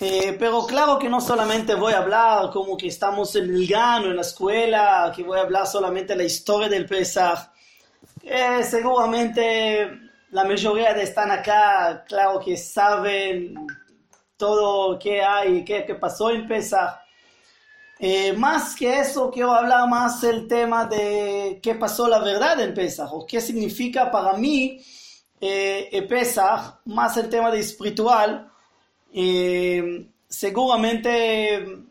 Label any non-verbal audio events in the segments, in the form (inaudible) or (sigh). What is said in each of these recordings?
Eh, pero claro que no solamente voy a hablar como que estamos en el gano, en la escuela, que voy a hablar solamente de la historia del Pesach. Eh, seguramente la mayoría de están acá, claro que saben todo qué hay, qué, qué pasó en Pesach. Eh, más que eso, quiero hablar más el tema de qué pasó la verdad en Pesach, o qué significa para mí eh, Pesach, más el tema de espiritual. Eh, seguramente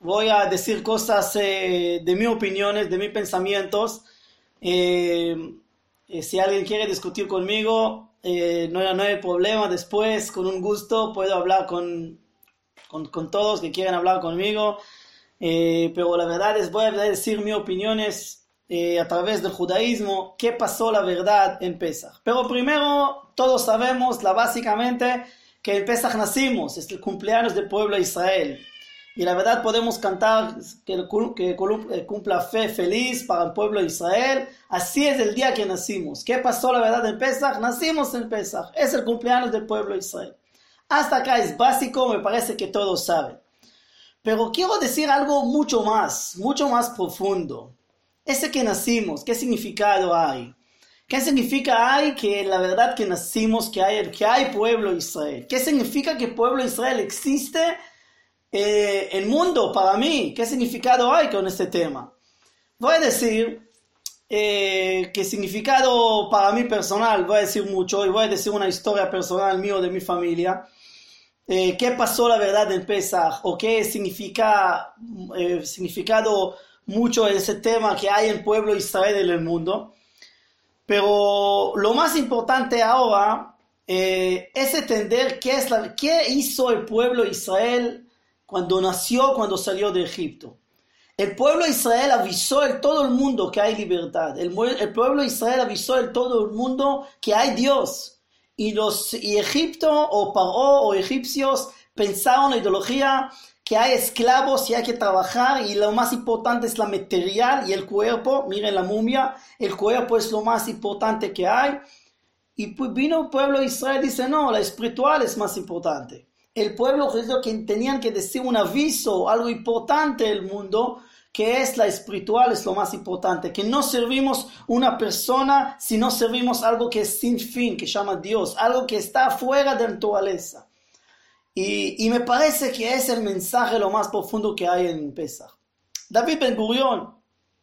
voy a decir cosas eh, de mis opiniones, de mis pensamientos. Eh, eh, si alguien quiere discutir conmigo, no, no, hay problema. Después, con un gusto, puedo hablar con, con, con todos que quieran hablar conmigo. pero la verdad es, voy a decir mis opiniones a través del judaísmo, qué pasó la verdad en Pesach. Pero primero, todos sabemos, la, básicamente, que en Pesach nacimos, es el cumpleaños del pueblo de Israel. Y la verdad podemos cantar que, que cumpla fe feliz para el pueblo de Israel. Así es el día que nacimos. ¿Qué pasó la verdad en Pesach? Nacimos en Pesach. Es el cumpleaños del pueblo de Israel. Hasta acá es básico, me parece que todos saben. Pero quiero decir algo mucho más, mucho más profundo. Ese que nacimos, ¿qué significado hay? ¿Qué significa hay que la verdad que nacimos, que hay, que hay pueblo Israel? ¿Qué significa que pueblo Israel existe eh, el mundo para mí? ¿Qué significado hay con este tema? Voy a decir eh, que significado para mí personal, voy a decir mucho y voy a decir una historia personal mío de mi familia. Eh, ¿Qué pasó la verdad en Pesach? ¿O qué significa eh, significado mucho ese tema que hay en pueblo Israel en el mundo? Pero lo más importante ahora eh, es entender qué, es qué hizo el pueblo de Israel cuando nació, cuando salió de Egipto. El pueblo de Israel avisó a todo el mundo que hay libertad. El, pueblo de Israel avisó a todo el mundo que hay Dios. Y los y Egipto o Paró o egipcios pensaron en la ideología que hay esclavos y hay que trabajar y lo más importante es la material y el cuerpo. Miren la momia, el cuerpo es lo más importante que hay. Y pues vino el pueblo de Israel y dice, no, la espiritual es más importante. El pueblo judío que tenían que decir un aviso, algo importante del mundo, que es la espiritual, es lo más importante. Que no servimos una persona, sino servimos algo que es sin fin, que llama Dios, algo que está fuera de la naturaleza. Y, y, me parece que es el mensaje lo más profundo que hay en Pesach. David Ben Gurion,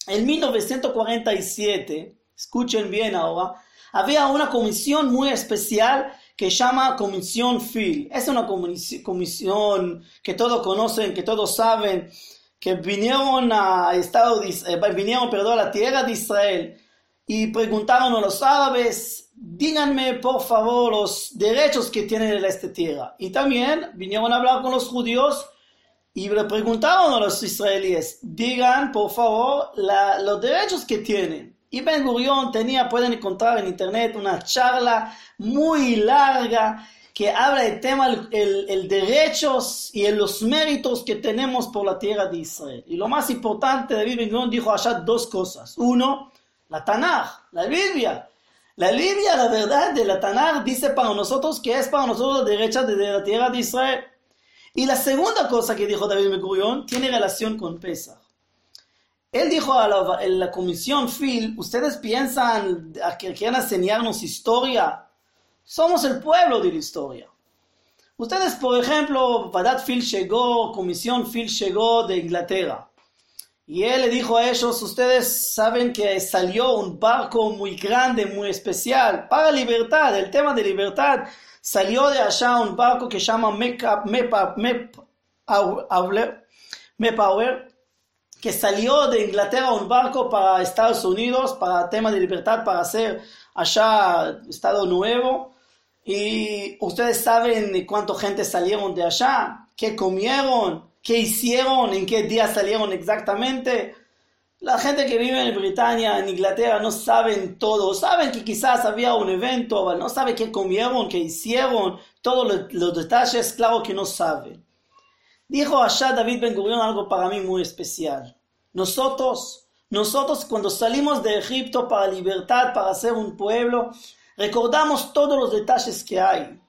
en 1947, escuchen bien ahora, había una comisión muy especial que llama Comisión Phil. Es una comisión que todos conocen, que todos saben, que vinieron a, Estado de, eh, vinieron, perdón, a la tierra de Israel y preguntaron a los árabes díganme por favor los derechos que tienen en esta tierra. Y también vinieron a hablar con los judíos y le preguntaron a los israelíes, digan por favor la, los derechos que tienen. Y Ben Gurion tenía, pueden encontrar en internet, una charla muy larga que habla del tema, el, el, el derechos y los méritos que tenemos por la tierra de Israel. Y lo más importante, David Ben Gurion dijo allá dos cosas. Uno, la Tanaj, la Biblia la Biblia, la verdad de la Tanakh dice para nosotros que es para nosotros la derecha de la tierra de Israel. Y la segunda cosa que dijo David Megurión tiene relación con Pesach. Él dijo a la, a la comisión Phil, ¿ustedes piensan que quieren enseñarnos historia? Somos el pueblo de la historia. Ustedes, por ejemplo, Vadat Phil llegó, comisión Phil llegó de Inglaterra. Y él le dijo a ellos, ustedes saben que salió un barco muy grande, muy especial, para libertad, el tema de libertad. Salió de allá un barco que se llama Mepower, que salió de Inglaterra un barco para Estados Unidos, para tema de libertad, para hacer allá Estado Nuevo. Y ustedes saben cuánta gente salieron de allá, qué comieron, qué hicieron, en qué día salieron exactamente. La gente que vive en Britania, en Inglaterra, no saben todo. Saben que quizás había un evento, no saben qué comieron, qué hicieron, todos los, los detalles, claro que no saben. Dijo allá David Ben Gurion algo para mí muy especial. Nosotros, nosotros cuando salimos de Egipto para libertad, para ser un pueblo, recordamos todos los detalles que hay.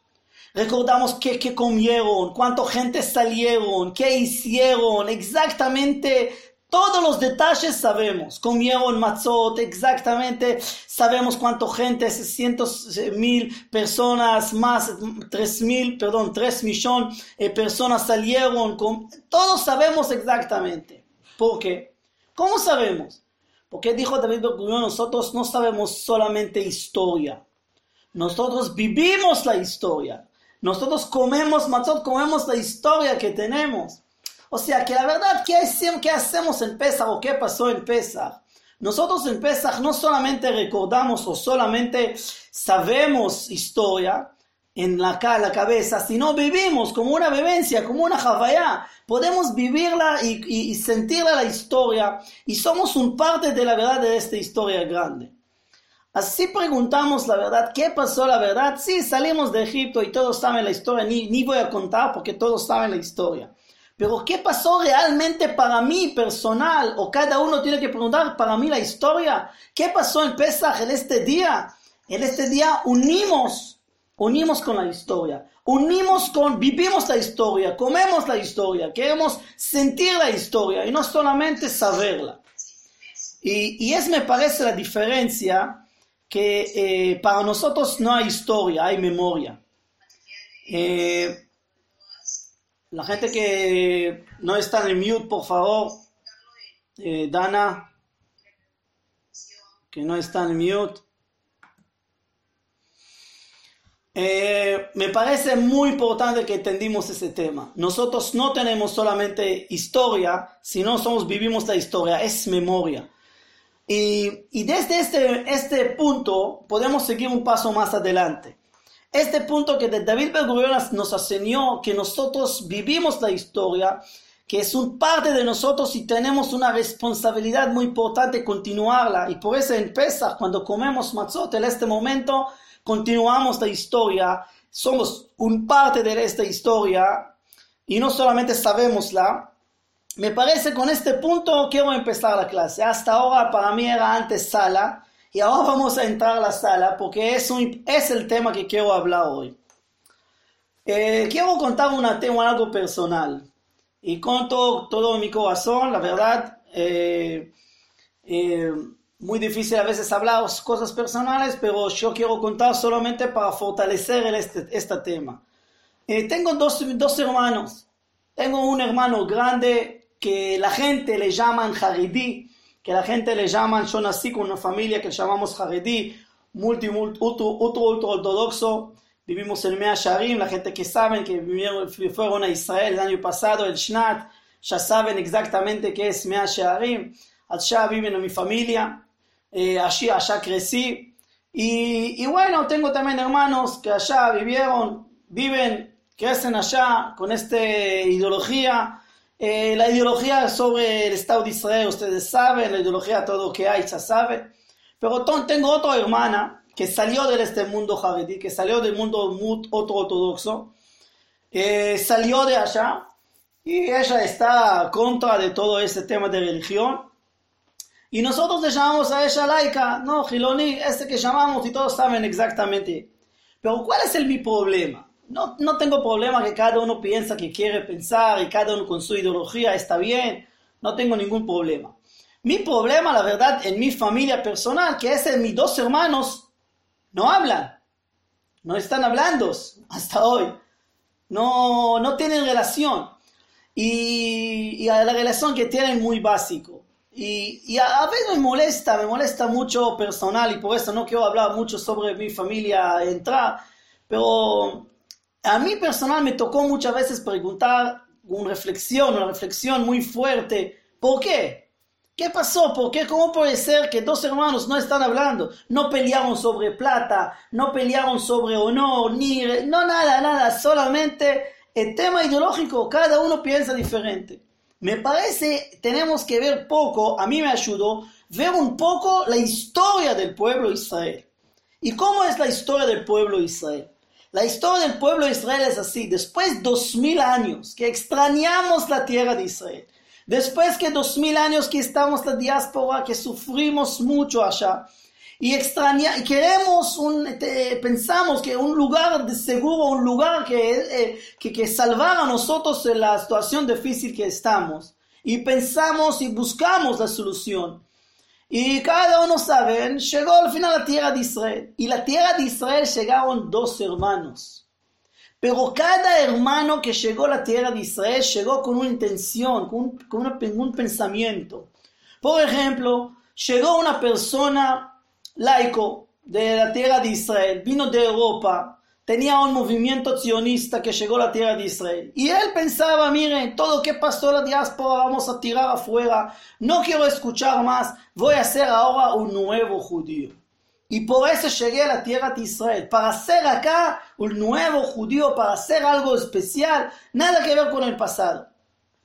Recordamos qué, comieron, cuánta gente salieron, qué hicieron, exactamente todos los detalles sabemos. Comieron matzot, exactamente sabemos cuánta gente, 600 mil personas, más 3 mil, perdón, 3 millones de personas salieron. Todos sabemos exactamente. ¿Por qué? ¿Cómo sabemos? Porque dijo David nosotros no sabemos solamente historia. Nosotros vivimos la historia. Nosotros comemos matzot, comemos la historia que tenemos. O sea que la verdad, ¿qué, hacemos en Pesach o qué pasó en Pesach? Nosotros en Pesach no solamente recordamos o solamente sabemos historia en la, la cabeza, sino vivimos como una vivencia, como una javaya. Podemos vivirla y, y, sentirla la historia y somos un parte de la verdad de esta historia grande. Así preguntamos la verdad, ¿qué pasó la verdad? Sí, salimos de Egipto y todos saben la historia, ni, ni voy a contar porque todos saben la historia. Pero ¿qué pasó realmente para mí personal? O cada uno tiene que preguntar para mí la historia. ¿Qué pasó en Pesach en este día? En este día unimos, unimos con la historia. Unimos con, vivimos la historia, comemos la historia, queremos sentir la historia y no solamente saberla. Y, y es, me parece, la diferencia que eh, para nosotros no hay historia, hay memoria. Eh, la gente que no está en mute, por favor. Eh, Dana, que no está en mute. Me parece muy importante que entendimos ese tema. Nosotros no tenemos solamente historia, sino somos, vivimos la historia, es memoria. Y, y desde este, este punto podemos seguir un paso más adelante. Este punto que David Ben nos enseñó que nosotros vivimos la historia, que es un parte de nosotros y tenemos una responsabilidad muy importante continuarla. Y por eso en Pesach, cuando comemos matzot, en este momento continuamos la historia, somos un parte de esta historia y no solamente sabemosla. Me parece con este punto quiero empezar la clase. Hasta ahora para mí era antes sala y ahora vamos a entrar a la sala porque es, un, es el tema que quiero hablar hoy. Eh, quiero contar un tema, algo personal. Y con todo, mi corazón, la verdad, eh, eh, muy difícil a veces hablar cosas personales, pero yo quiero contar solamente para fortalecer este, este tema. tengo dos, dos hermanos. Tengo un hermano grande que la gente le llaman Haridi que la gente le llaman, yo nací con una familia que llamamos Haredi, multi, multi, ultra, ortodoxo, vivimos en Mea Sharim, la gente que saben que vivieron, fueron a Israel el año pasado, el Shnat, ya saben exactamente qué es Mea Sharim, allá viven en mi familia, eh, allí, allá crecí, y, y bueno, tengo también hermanos que allá vivieron, viven, crecen allá con esta ideología, eh, la ideología sobre el Estado de Israel, ustedes saben, la ideología todo lo que hay, ya sabe. Pero tengo otra hermana que salió de este mundo jaredí, que salió del mundo otro ortodoxo, eh, salió de allá y ella está contra de todo ese tema de religión. Y nosotros le llamamos a ella laica, no, Giloni, este que llamamos y todos saben exactamente. Pero ¿cuál es el mi problema? No, no tengo problema que cada uno piensa que quiere pensar y cada uno con su ideología está bien. No tengo ningún problema. Mi problema, la verdad, en mi familia personal, que es de mis dos hermanos, no hablan. No están hablando (laughs) hasta hoy. No, no tienen relación. Y, y la relación que tienen muy básico. Y, y a, a, veces me molesta, me molesta mucho personal y por eso no quiero hablar mucho sobre mi familia entrar. Pero a mí personal me tocó muchas veces preguntar una reflexión, una reflexión muy fuerte. ¿Por qué? ¿Qué pasó? ¿Por qué? ¿Cómo puede ser que dos hermanos no están hablando? No pelearon sobre plata, no pelearon sobre honor, ni... No, nada, nada. Solamente el tema ideológico, cada uno piensa diferente. Me parece, tenemos que ver poco, a mí me ayudó, ver un poco la historia del pueblo Israel. ¿Y cómo es la historia del pueblo Israel? La historia del pueblo de Israel es así. Después de dos mil años que extrañamos la tierra de Israel, después que dos mil años que estamos en la diáspora, que sufrimos mucho allá, y extraña, queremos un, pensamos que un lugar de seguro, un lugar que, eh, que, que salvar a nosotros en la situación difícil que estamos. Y pensamos y buscamos la solución. Y cada uno sabe, llegó al final a la tierra de Israel. Y la tierra de Israel llegaron dos hermanos. Pero cada hermano que llegó a la tierra de Israel llegó con una intención, con con un pensamiento. Por ejemplo, llegó una persona laico de la tierra de Israel, vino de Europa, tenía un movimiento sionista que llegó a la tierra de Israel. Y él pensaba, miren, todo lo que pasó en la diáspora vamos a tirar afuera, no quiero escuchar más, voy a ser ahora un nuevo judío. Y por eso llegué a la tierra de Israel, para ser acá un nuevo judío, para hacer algo especial, nada que ver con el pasado.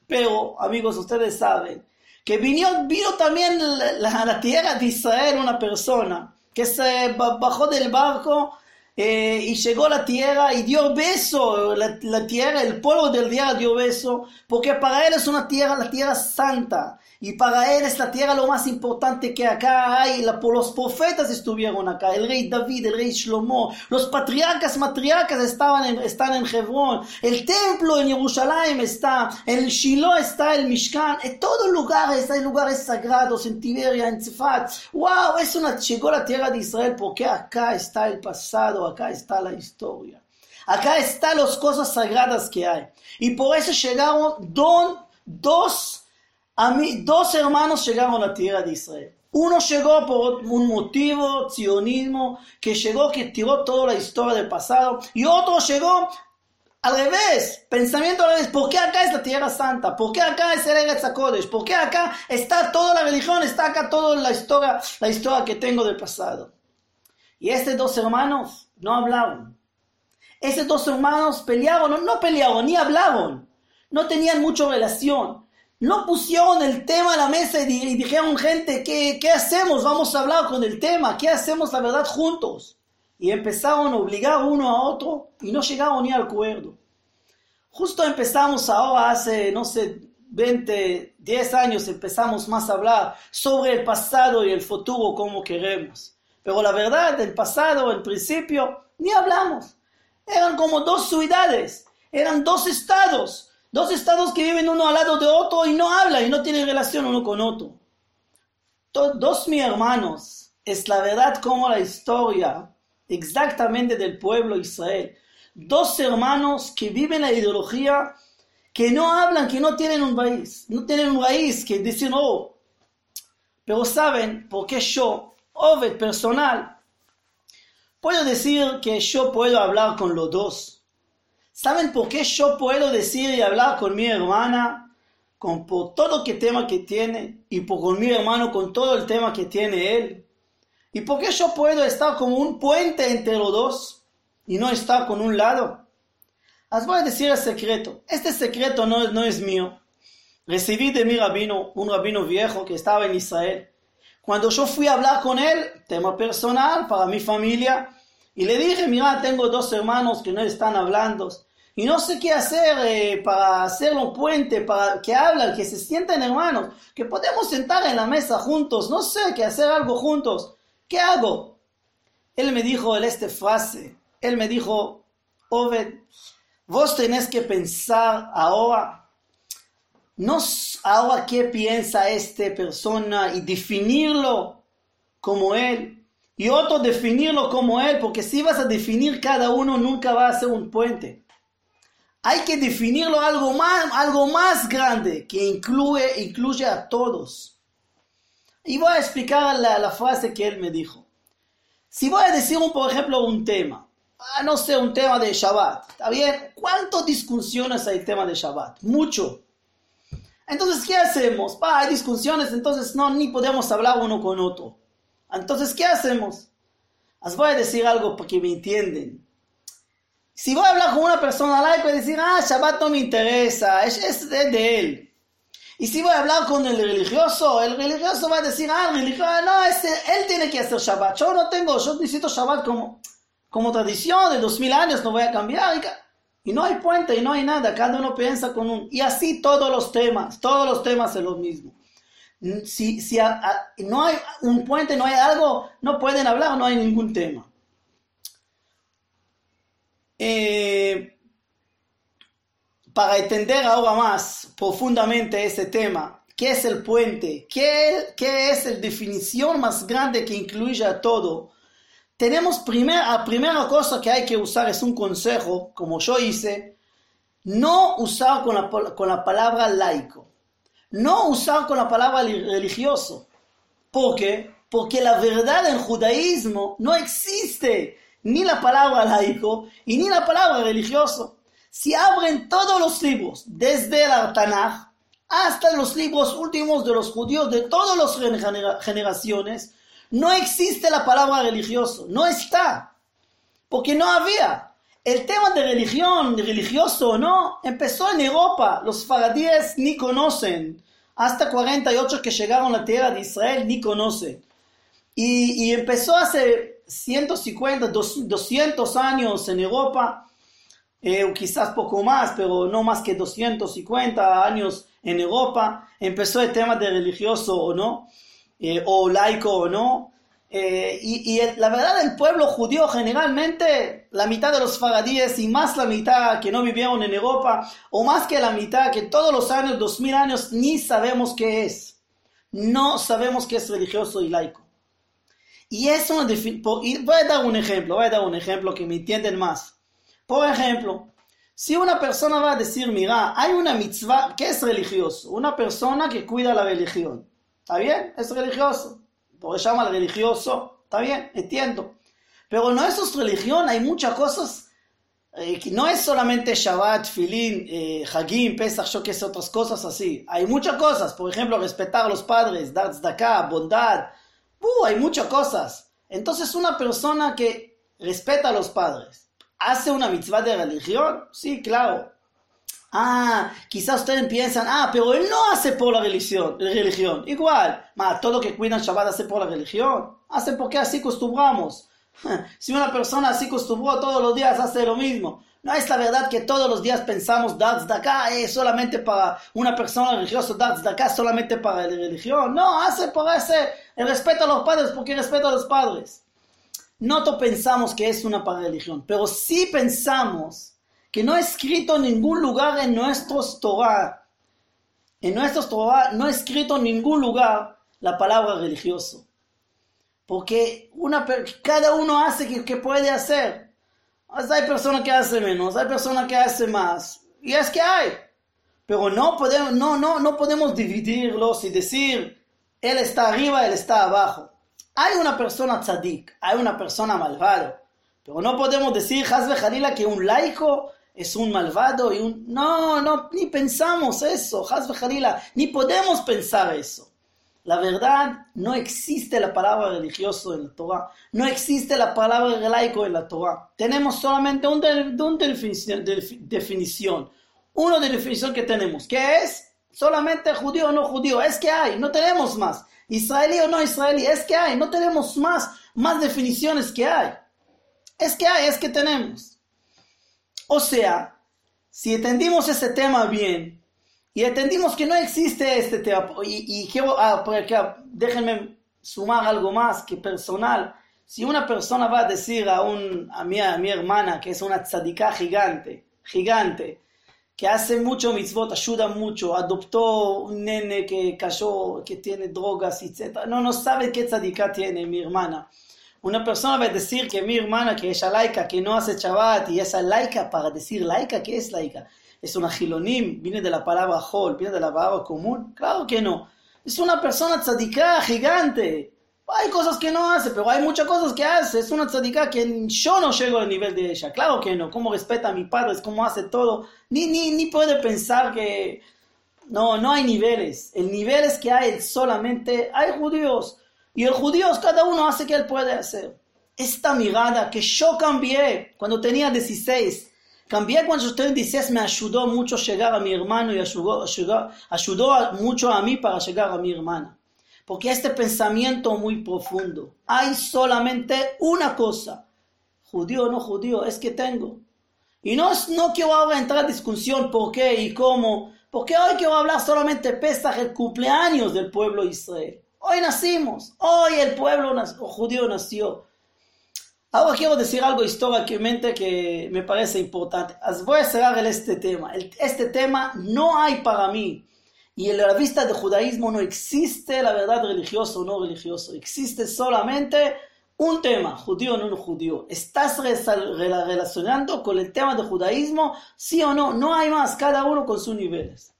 Pero, amigos, ustedes saben que vino, vino también a la, tierra de Israel una persona que se bajó del barco eh, y llegó la tierra y dio beso, la, la, tierra, el polvo del día dio beso, porque para él es una tierra, la tierra santa, y para él es la tierra lo más importante que acá hay. La, los profetas estuvieron acá, el rey David, el rey Shlomo, los patriarcas, matriarcas estaban en, están en Hebrón, el templo en Jerusalén está, en Shiloh está el Mishkan, en todos lugares hay lugares sagrados, en Tiberia, en Tzefat. ¡Wow! Es una, llegó la tierra de Israel porque acá está el pasado, acá está la historia. Acá están las cosas sagradas que hay. Y por eso llegaron don, dos a mí, dos hermanos llegaron a la tierra de Israel. Uno llegó por un motivo, sionismo, que llegó, que tiró toda la historia del pasado, y otro llegó al revés, pensamiento al revés, ¿por qué acá es la tierra santa? ¿Por qué acá es el Eretz ¿Por qué acá está toda la religión, está acá toda la historia, la historia que tengo del pasado? Y estos dos hermanos no hablaron. Estos dos hermanos pelearon, no, no pelearon, ni hablaron. No tenían mucha relación no pusieron el tema a la mesa y, dijeron, gente, ¿qué, ¿qué, hacemos? Vamos a hablar con el tema, ¿qué hacemos la verdad juntos? Y empezaron a obligar uno a otro y no llegaron ni al acuerdo. Justo empezamos ahora, hace, no sé, 20, 10 años, empezamos más a hablar sobre el pasado y el futuro como queremos. Pero la verdad, del pasado, el principio, ni hablamos. Eran como dos ciudades, eran dos estados Dos estados que viven uno al lado de otro y no hablan y no tienen relación uno con otro. Dos hermanos, es la verdad como la historia exactamente del pueblo Israel. Dos hermanos que viven la ideología, que no hablan, que no tienen un raíz, no tienen un raíz, que dicen, oh, pero saben por qué yo, Ovid personal, puedo decir que yo puedo hablar con los dos ¿Saben por qué yo puedo decir y hablar con mi hermana con por todo el tema que tiene y por con mi hermano con todo el tema que tiene él? ¿Y por qué yo puedo estar como un puente entre los dos y no estar con un lado? Os voy a decir el secreto. Este secreto no, no es mío. Recibí de mi rabino, un rabino viejo que estaba en Israel. Cuando yo fui a hablar con él, tema personal para mi familia, y le dije, mira, tengo dos hermanos que no están hablando y no sé qué hacer eh, para hacer un puente, para que hablen, que se sienten hermanos, que podemos sentar en la mesa juntos, no sé, que hacer algo juntos. ¿Qué hago? Él me dijo en esta frase, él me dijo, Oved, vos tenés que pensar ahora, no ahora qué piensa esta persona y definirlo como él, y otro definirlo como él, porque si vas a definir cada uno nunca va a ser un puente. Hay que definirlo algo más, algo más grande que incluye, incluye a todos. Y voy a explicar la, la frase que él me dijo. Si voy a decir, un, por ejemplo, un tema, ah, no sé, un tema de Shabbat, ¿está bien? ¿Cuántas discusiones hay tema de Shabbat? Mucho. Entonces, ¿qué hacemos? hay discusiones, entonces no, ni podemos hablar uno con otro. Entonces, ¿qué hacemos? Os voy a decir algo para que me entiendan. Si voy a hablar con una persona laica y decir, ah, Shabbat no me interesa, es, de él. Y si voy a hablar con el religioso, el religioso va a decir, ah, el religioso, no, él tiene que hacer Shabbat. Yo no tengo, yo necesito Shabbat como, como tradición de dos mil años, no voy a cambiar. Y, no hay puente y no hay nada, cada uno piensa con un... Y así todos los temas, todos los temas es lo mismo. Si, no hay un puente, no hay algo, no pueden hablar, no hay ningún tema. Eh, para entender ahora más profundamente este tema, ¿qué es el puente? ¿Qué, es la definición más grande que incluye a todo? Tenemos primer, la primera cosa que hay que usar es un consejo, como yo hice, no usar con la palabra laico, no usar con la palabra religioso. ¿Por qué? Porque la verdad en judaísmo no existe ni la palabra laico y ni la palabra religioso. Si abren todos los libros, desde el Tanaj hasta los libros últimos de los judíos de todas las generaciones, no existe la palabra religioso, no está, porque no había. El tema de religión, religioso o no, empezó en Europa. Los faradíes ni conocen. Hasta 48 que llegaron a la tierra de Israel ni conocen. Y, y empezó hace 150, 200 años en Europa, eh, quizás poco más, pero no más que 250 años en Europa, empezó el tema de religioso o no, eh, o laico o no. Eh, y, la verdad, el pueblo judío generalmente, la mitad de los faradíes y más la mitad que no vivieron en Europa, o más que la mitad que todos los años, 2000 años, ni sabemos qué es. No sabemos qué es religioso y laico. Y eso voy a dar un ejemplo, voy a dar un ejemplo que me entienden más. Por ejemplo, si una persona va a decir, mira, hay una mitzvah que es religioso, una persona que cuida la religión, ¿está bien? Es religioso, por eso llama religioso, ¿está bien? Entiendo. Pero no es religión, hay muchas cosas, eh, que no es solamente Shabbat, Filín, eh, Hagim, Pesach, yo que sé, otras cosas así. Hay muchas cosas, por ejemplo, respetar a los padres, dar tzedakah, bondad, Uh, hay muchas cosas. Entonces una persona que respeta a los padres, ¿hace una mitzvah de religión? Sí, claro. Ah, quizás ustedes piensan, ah, pero él no hace por la religión. religión. Igual, ma, todo que cuidan Shabbat hace por la religión. Hace porque así acostumbramos. (laughs) Si una persona así acostumbró todos los días hace lo mismo. No es la verdad que todos los días pensamos dar acá es solamente para una persona religiosa, dar acá solamente para la religión. No, hace por ese el respeto a los padres porque respeto a los padres. No pensamos que es una para religión, pero sí pensamos que no es escrito en ningún lugar en nuestros Torah, en nuestros Torah no es escrito en ningún lugar la palabra religioso. Porque una, cada uno hace que, que puede hacer hay personas que hacen menos, hay personas que hacen más. Y es que hay. Pero no podemos, no, no, no podemos dividirlos y decir, él está arriba, él está abajo. Hay una persona tzadik, hay una persona malvado. Pero no podemos decir, Hazbe Jalila, que un laico es un malvado y un... No, no, ni pensamos eso, Jalila, ni podemos pensar eso. La verdad, no existe la palabra religioso en la Torah. No existe la palabra laico en la Torah. Tenemos solamente una un definición. Una definición que tenemos. que es? Solamente judío o no judío. Es que hay. No tenemos más. Israelí o no israelí. Es que hay. No tenemos más. Más definiciones que hay. Es que hay. Es que tenemos. O sea, si entendimos ese tema bien, y entendimos que no existe este tema. Y, quiero, ah, déjenme sumar algo más que personal. Si una persona va a decir a, un, a, mi, a mi hermana que es una tzadika gigante, gigante, que hace mucho mitzvot, ayuda mucho, adoptó un nene que cayó, que tiene drogas, etc. No, no sabe qué tzadika tiene mi hermana. Una persona va a decir que mi hermana, que es laica, que no hace Shabbat, y esa laica para decir laica, ¿qué es laica? ¿Es una gilonim? ¿Viene de la palabra hol? ¿Viene de la palabra común? Claro que no. Es una persona tzadika gigante. Hay cosas que no hace, pero hay muchas cosas que hace. Es una tzadika que yo no llego al nivel de ella. Claro que no. Cómo respeta a mi padre, cómo hace todo. Ni, ni, ni puede pensar que... No, no hay niveles. El nivel es que hay solamente... Hay judíos. Y el judíos cada uno hace que él puede hacer. Esta mirada que yo cambié cuando tenía 16 Cambié cuando usted dice, me ayudó mucho llegar a mi hermano y ayudó, ayudó, mucho a mí para llegar a mi hermana. Porque este pensamiento muy profundo, hay solamente una cosa, judío o no judío, es que tengo. Y no, no quiero ahora entrar en discusión por qué y cómo, Porque hoy quiero hablar solamente Pesach, el cumpleaños del pueblo de Israel. Hoy nacimos, hoy el pueblo judío nació. Ahora quiero decir algo históricamente que me parece importante. Voy a cerrar este tema. Este tema no hay para mí. Y en la vista del judaísmo no existe la verdad religiosa o no religiosa. Existe solamente un tema, judío o no judío. ¿Estás relacionando con el tema del judaísmo? Sí o no. No hay más, cada uno con sus niveles.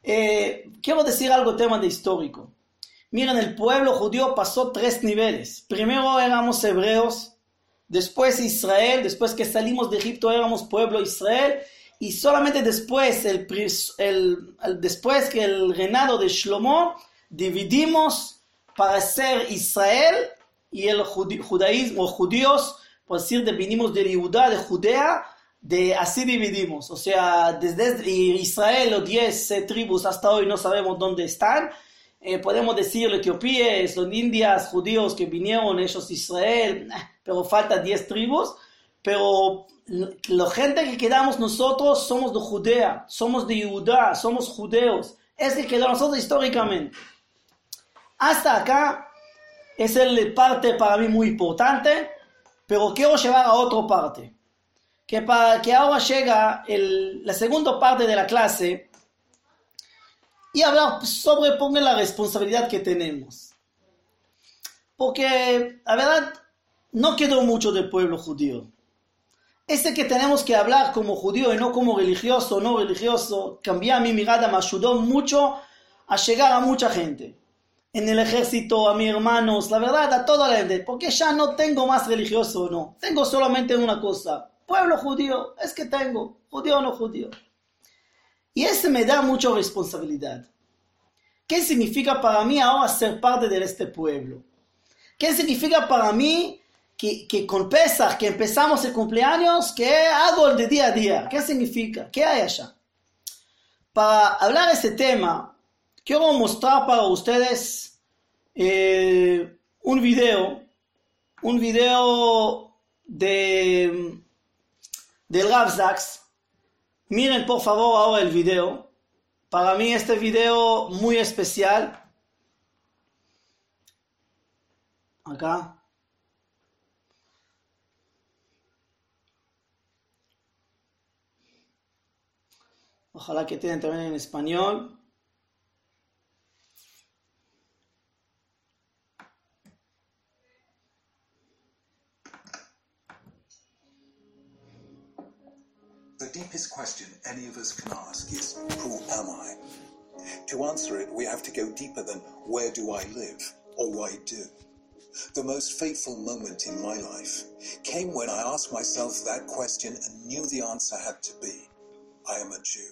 Eh, quiero decir algo tema de histórico. Miren, el pueblo judío pasó tres niveles. Primero éramos hebreos, después Israel, después que salimos de Egipto éramos pueblo Israel, y solamente después, el, después que el reinado de Shlomo, dividimos para ser Israel y el judaísmo, judíos, por decir, venimos de Judá, de Judea, de así dividimos. O sea, desde Israel, los diez tribus hasta hoy no sabemos dónde están, eh, podemos decir etiopíes, los indias, judíos que vinieron, ellos Israel, pero falta 10 tribus, pero la gente que quedamos nosotros somos de Judea, somos de Judá, somos judeos, es que quedó nosotros históricamente. Hasta acá es el parte para mí muy importante, pero quiero llevar a otra parte, que, para, que ahora llega el, la segunda parte de la clase, y hablar sobre la responsabilidad que tenemos. Porque, la verdad, no quedó mucho del pueblo judío. Ese que tenemos que hablar como judío y no como religioso o no religioso, cambiar mi mirada me ayudó mucho a llegar a mucha gente. En el ejército, a mis hermanos, la verdad, a toda la gente, porque ya no tengo más religioso o no. Tengo solamente una cosa, pueblo judío, es que tengo, judío o no judío. Y ese me da mucha responsabilidad. ¿Qué significa para mí ahora ser parte de este pueblo? ¿Qué significa para mí que, que con Pesach, que empezamos el cumpleaños, que hago el de día a día? ¿Qué significa? ¿Qué hay allá? Para hablar de este tema, quiero mostrar para ustedes eh, un video, un video de, del Rav Miren por favor ahora el video. Para mí este video muy especial. Acá. Ojalá que tienen también en español. Question any of us can ask is, Who am I? To answer it, we have to go deeper than where do I live or why do. The most fateful moment in my life came when I asked myself that question and knew the answer had to be I am a Jew.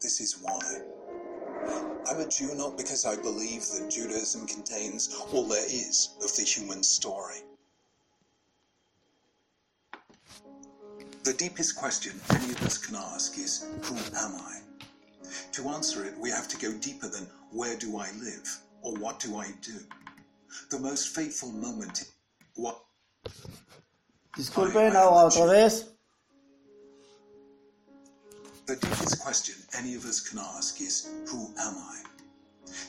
This is why. I'm a Jew not because I believe that Judaism contains all there is of the human story. The deepest question any of us can ask is, Who am I? To answer it, we have to go deeper than where do I live or what do I do? The most fateful moment. What? Disculpen ahora otra vez. The deepest question any of us can ask is, Who am I?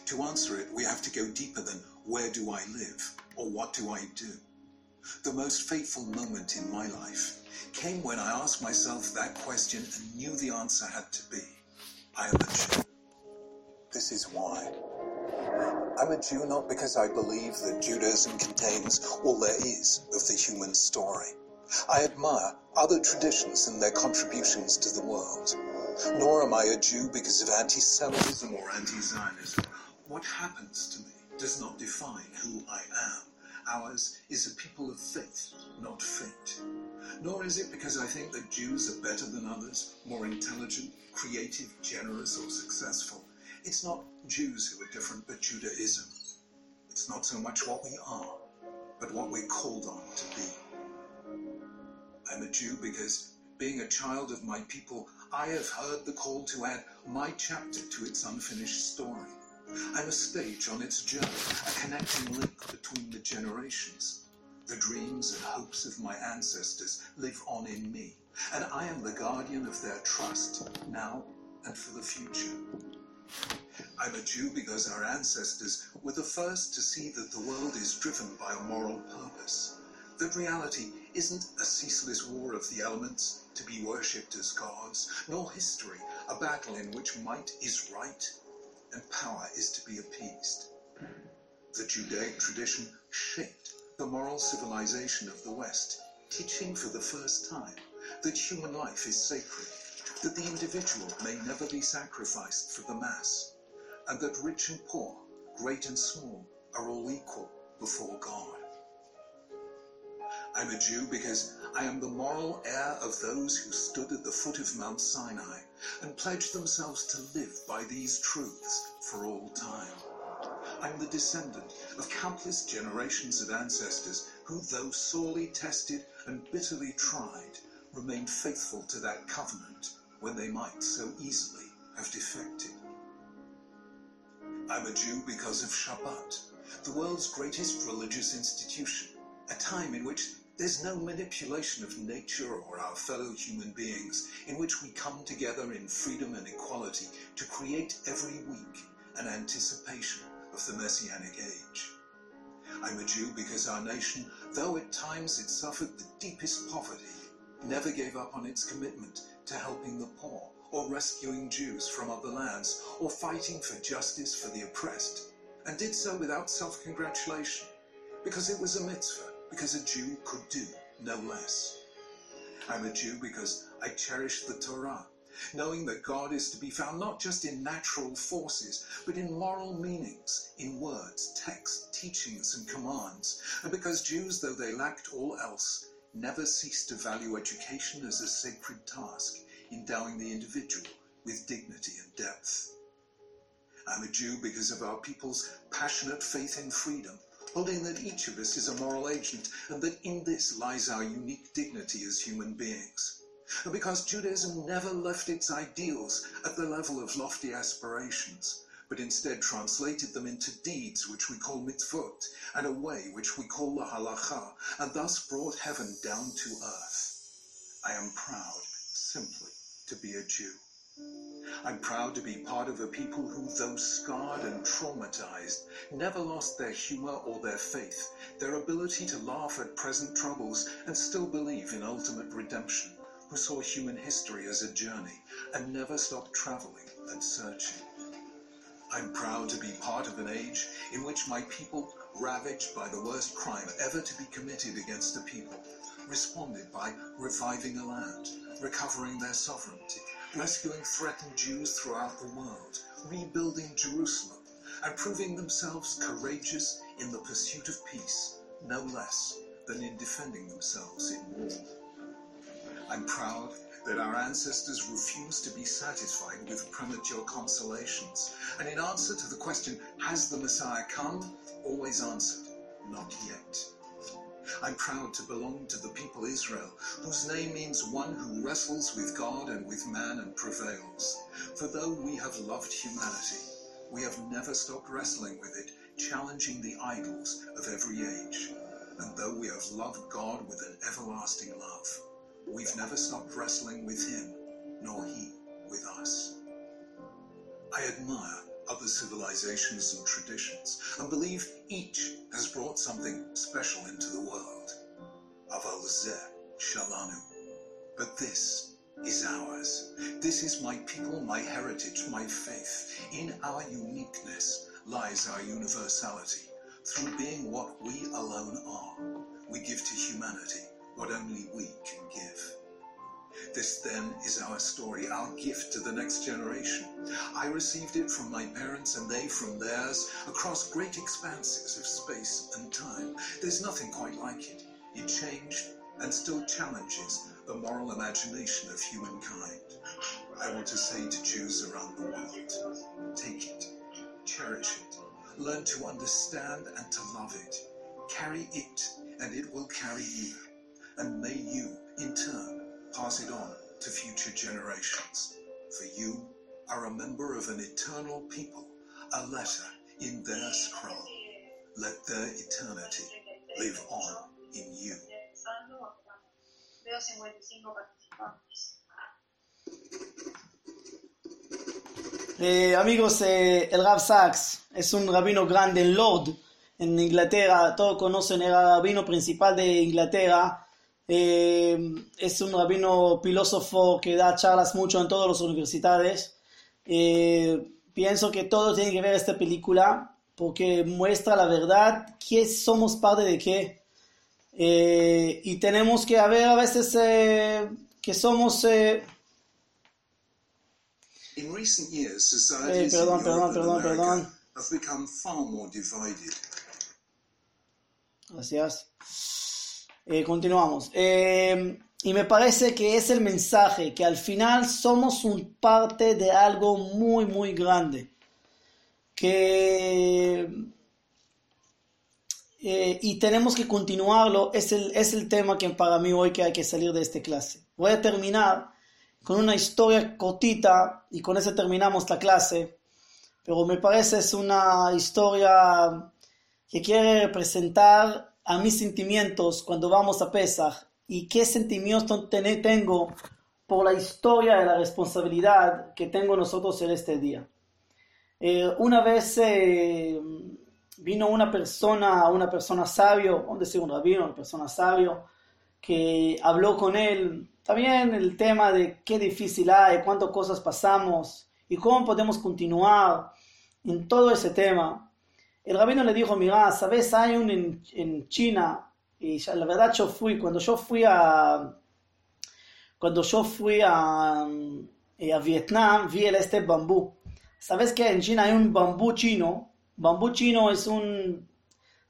To answer it, we have to go deeper than where do I live or what do I do? The most fateful moment in my life came when I asked myself that question and knew the answer had to be I am a Jew. This is why. I'm a Jew not because I believe that Judaism contains all there is of the human story. I admire other traditions and their contributions to the world. Nor am I a Jew because of anti Semitism or anti Zionism. What happens to me does not define who I am. Ours is a people of faith, not fate. Nor is it because I think that Jews are better than others, more intelligent, creative, generous, or successful. It's not Jews who are different, but Judaism. It's not so much what we are, but what we're called on to be. I'm a Jew because, being a child of my people, I have heard the call to add my chapter to its unfinished story. I'm a stage on its journey, a connecting link between the generations. The dreams and hopes of my ancestors live on in me, and I am the guardian of their trust now and for the future. I'm a Jew because our ancestors were the first to see that the world is driven by a moral purpose, that reality isn't a ceaseless war of the elements to be worshipped as gods, nor history a battle in which might is right and power is to be appeased. The Judaic tradition shaped the moral civilization of the West, teaching for the first time that human life is sacred, that the individual may never be sacrificed for the mass, and that rich and poor, great and small, are all equal before God. I'm a Jew because I am the moral heir of those who stood at the foot of Mount Sinai and pledged themselves to live by these truths for all time. I'm the descendant of countless generations of ancestors who, though sorely tested and bitterly tried, remained faithful to that covenant when they might so easily have defected. I'm a Jew because of Shabbat, the world's greatest religious institution, a time in which there's no manipulation of nature or our fellow human beings, in which we come together in freedom and equality to create every week an anticipation of the Messianic age. I'm a Jew because our nation, though at times it suffered the deepest poverty, never gave up on its commitment to helping the poor or rescuing Jews from other lands or fighting for justice for the oppressed, and did so without self congratulation, because it was a mitzvah, because a Jew could do no less. I'm a Jew because I cherish the Torah, knowing that God is to be found not just in natural forces, but in moral meanings, in words, texts, teachings, and commands, and because Jews, though they lacked all else, never ceased to value education as a sacred task, endowing the individual with dignity and depth. I'm a Jew because of our people's passionate faith in freedom, holding that each of us is a moral agent and that in this lies our unique dignity as human beings. And because Judaism never left its ideals at the level of lofty aspirations, but instead translated them into deeds which we call mitzvot, and a way which we call the halacha, and thus brought heaven down to earth. I am proud, simply, to be a Jew. I'm proud to be part of a people who, though scarred and traumatized, never lost their humor or their faith, their ability to laugh at present troubles and still believe in ultimate redemption, who saw human history as a journey and never stopped traveling and searching. I'm proud to be part of an age in which my people, ravaged by the worst crime ever to be committed against a people, responded by reviving a land, recovering their sovereignty, rescuing threatened Jews throughout the world, rebuilding Jerusalem, and proving themselves courageous in the pursuit of peace, no less than in defending themselves in war. I'm proud that our ancestors refused to be satisfied with premature consolations, and in answer to the question, Has the Messiah come? always answered, Not yet. I'm proud to belong to the people Israel, whose name means one who wrestles with God and with man and prevails. For though we have loved humanity, we have never stopped wrestling with it, challenging the idols of every age. And though we have loved God with an everlasting love, we've never stopped wrestling with Him, nor He with us. I admire other civilizations and traditions, and believe each has brought something special into the world. Aval shalanu. But this is ours. This is my people, my heritage, my faith. In our uniqueness lies our universality. Through being what we alone are, we give to humanity what only we can give. This then is our story, our gift to the next generation. I received it from my parents and they from theirs across great expanses of space and time. There's nothing quite like it. It changed and still challenges the moral imagination of humankind. I want to say to Jews around the world, take it, cherish it, learn to understand and to love it. Carry it and it will carry you. And may you, in turn, pass it on to future generations. For you are a member of an eternal people, a letter in their scroll. Let their eternity live on in you. Veo 55 participantes. Eh, amigos, eh, el Rav Sachs es un rabino grande en Lord, en Inglaterra. Todos conocen el rabino principal de Inglaterra. Eh, es un rabino filósofo que da charlas mucho en todas las universidades. pienso que todos tienen que ver esta película porque muestra la verdad, qué somos parte de qué. y tenemos que ver a veces que somos In recent years, Eh, societies perdón, perdón, perdón, perdón. have become far more divided. Gracias. Eh, continuamos. Eh, y me parece que es el mensaje, que al final somos un parte de algo muy, muy grande. Que... eh, y tenemos que continuarlo. Es el, es el tema que para mí hoy que hay que salir de esta clase. Voy a terminar con una historia cortita y con eso terminamos la clase. Pero me parece es una historia que quiere representar a mis sentimientos cuando vamos a Pesach y qué sentimientos ten- tengo por la historia y la responsabilidad que tengo nosotros en este día. Eh, una vez eh, vino una persona, una persona sabio, a decir un rabino, una persona sabio, que habló con él también el tema de qué difícil hay, cuántas cosas pasamos y cómo podemos continuar en todo ese tema. El rabino le dijo, mira, sabes, hay un en, China, y la verdad yo fui, cuando yo fui a, cuando yo fui a, eh, a Vietnam, vi el este bambú. Sabes que en China hay un bambú chino, bambú chino es un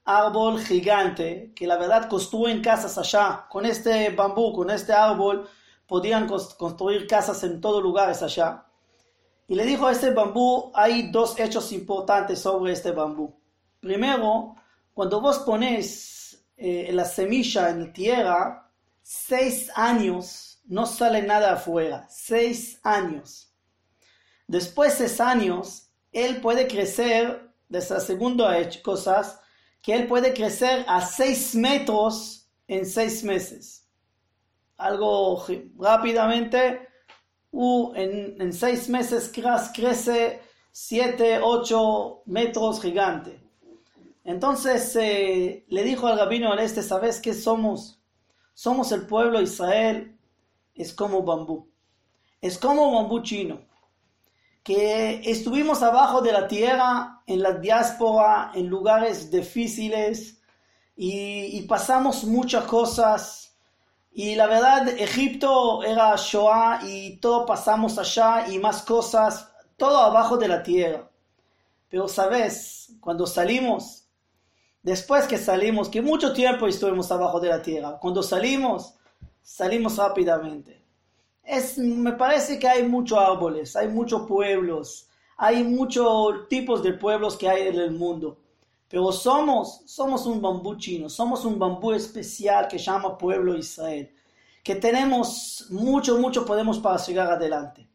árbol gigante que la verdad construyen casas allá. Con este bambú, con este árbol, podían construir casas en todos lugares allá. Y le dijo a este bambú, hay dos hechos importantes sobre este bambú. Primero, cuando vos pones eh, la semilla en tierra, seis años no sale nada afuera. Seis años. Después de seis años, él puede crecer, de esa segunda cosas, que él puede crecer a 6 metros en 6 meses. Algo rápidamente, en, 6 meses crece 7, 8 metros gigante. Entonces eh, le dijo al rabino al este, ¿sabes qué somos? Somos el pueblo Israel, es como bambú. Es como bambú chino que estuvimos abajo de la tierra, en la diáspora, en lugares difíciles y, y pasamos muchas cosas. Y la verdad, Egipto era Shoah y todo pasamos allá y más cosas, todo abajo de la tierra. Pero sabes, cuando salimos, después que salimos, que mucho tiempo estuvimos abajo de la tierra, cuando salimos, salimos rápidamente. Es, me parece que hay muchos árboles, hay muchos pueblos, hay muchos tipos de pueblos que hay en el mundo. Pero somos, somos un bambú chino, somos un bambú especial que llama pueblo Israel, que tenemos mucho, mucho podemos para llegar adelante.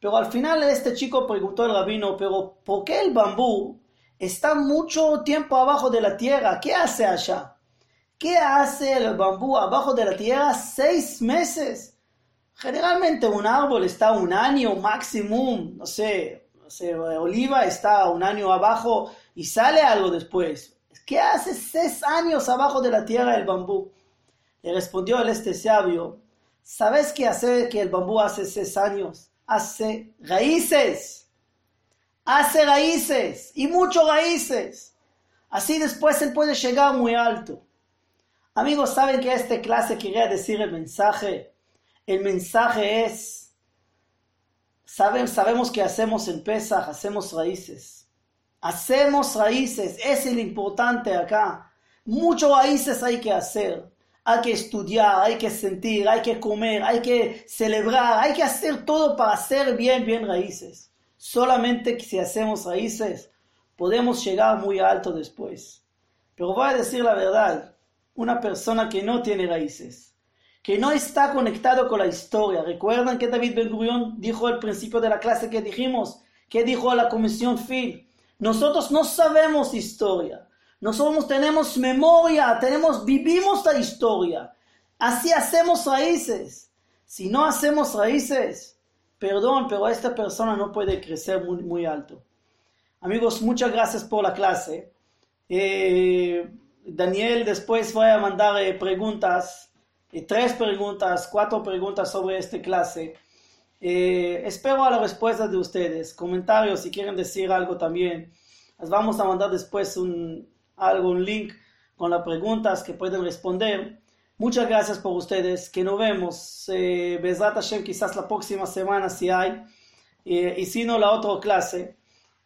Pero al final este chico preguntó al rabino, pero ¿por qué el bambú está mucho tiempo abajo de la tierra? ¿Qué hace allá? ¿Qué hace el bambú abajo de la tierra seis meses? Generalmente un árbol está un año máximo, no sé, no sé, oliva está un año abajo y sale algo después. ¿Qué hace seis años abajo de la tierra el bambú? Le respondió el este sabio, ¿sabes qué hace que el bambú hace seis años? Hace raíces. Hace raíces y muchos raíces. Así después él puede llegar muy alto. Amigos, ¿saben que esta clase quería decir el mensaje? El mensaje es, saben, sabemos que hacemos en Pesach, hacemos raíces. Hacemos raíces, es el importante acá. Muchos raíces hay que hacer. Hay que estudiar, hay que sentir, hay que comer, hay que celebrar, hay que hacer todo para hacer bien, bien raíces. Solamente si hacemos raíces, podemos llegar muy alto después. Pero voy a decir la verdad, una persona que no tiene raíces, que no está conectado con la historia. ¿Recuerdan que David Ben Gurion dijo al principio de la clase que dijimos? ¿Qué dijo a la comisión Phil? Nosotros no sabemos historia. Nosotros tenemos memoria, tenemos, vivimos la historia. Así hacemos raíces. Si no hacemos raíces, perdón, pero esta persona no puede crecer muy, alto. Amigos, muchas gracias por la clase. Eh, Daniel después voy a mandar eh, preguntas, eh, tres preguntas, cuatro preguntas sobre esta clase. espero a la respuesta de ustedes, comentarios si quieren decir algo también. Les vamos a mandar después un, algo, un link con las preguntas que pueden responder. Muchas gracias por ustedes, que nos vemos. Eh, Besrat Hashem quizás la próxima semana si hay, y si no la otra clase.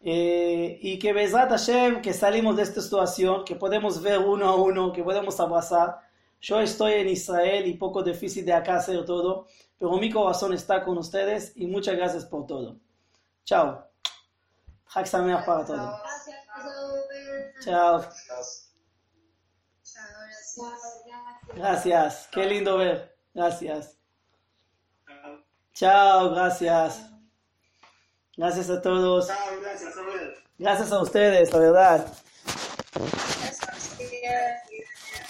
Eh, y que Besrat Hashem, que salimos de esta situación, que podemos ver uno a uno, que podemos abrazar. Yo estoy en Israel y poco difícil de acá hacer todo, pero mi corazón está con ustedes y muchas gracias por todo. Chao. Chag Sameach para todos. Chao. Gracias. Qué lindo ver. Gracias. Chao, gracias. Gracias a todos. Gracias a ustedes, la verdad.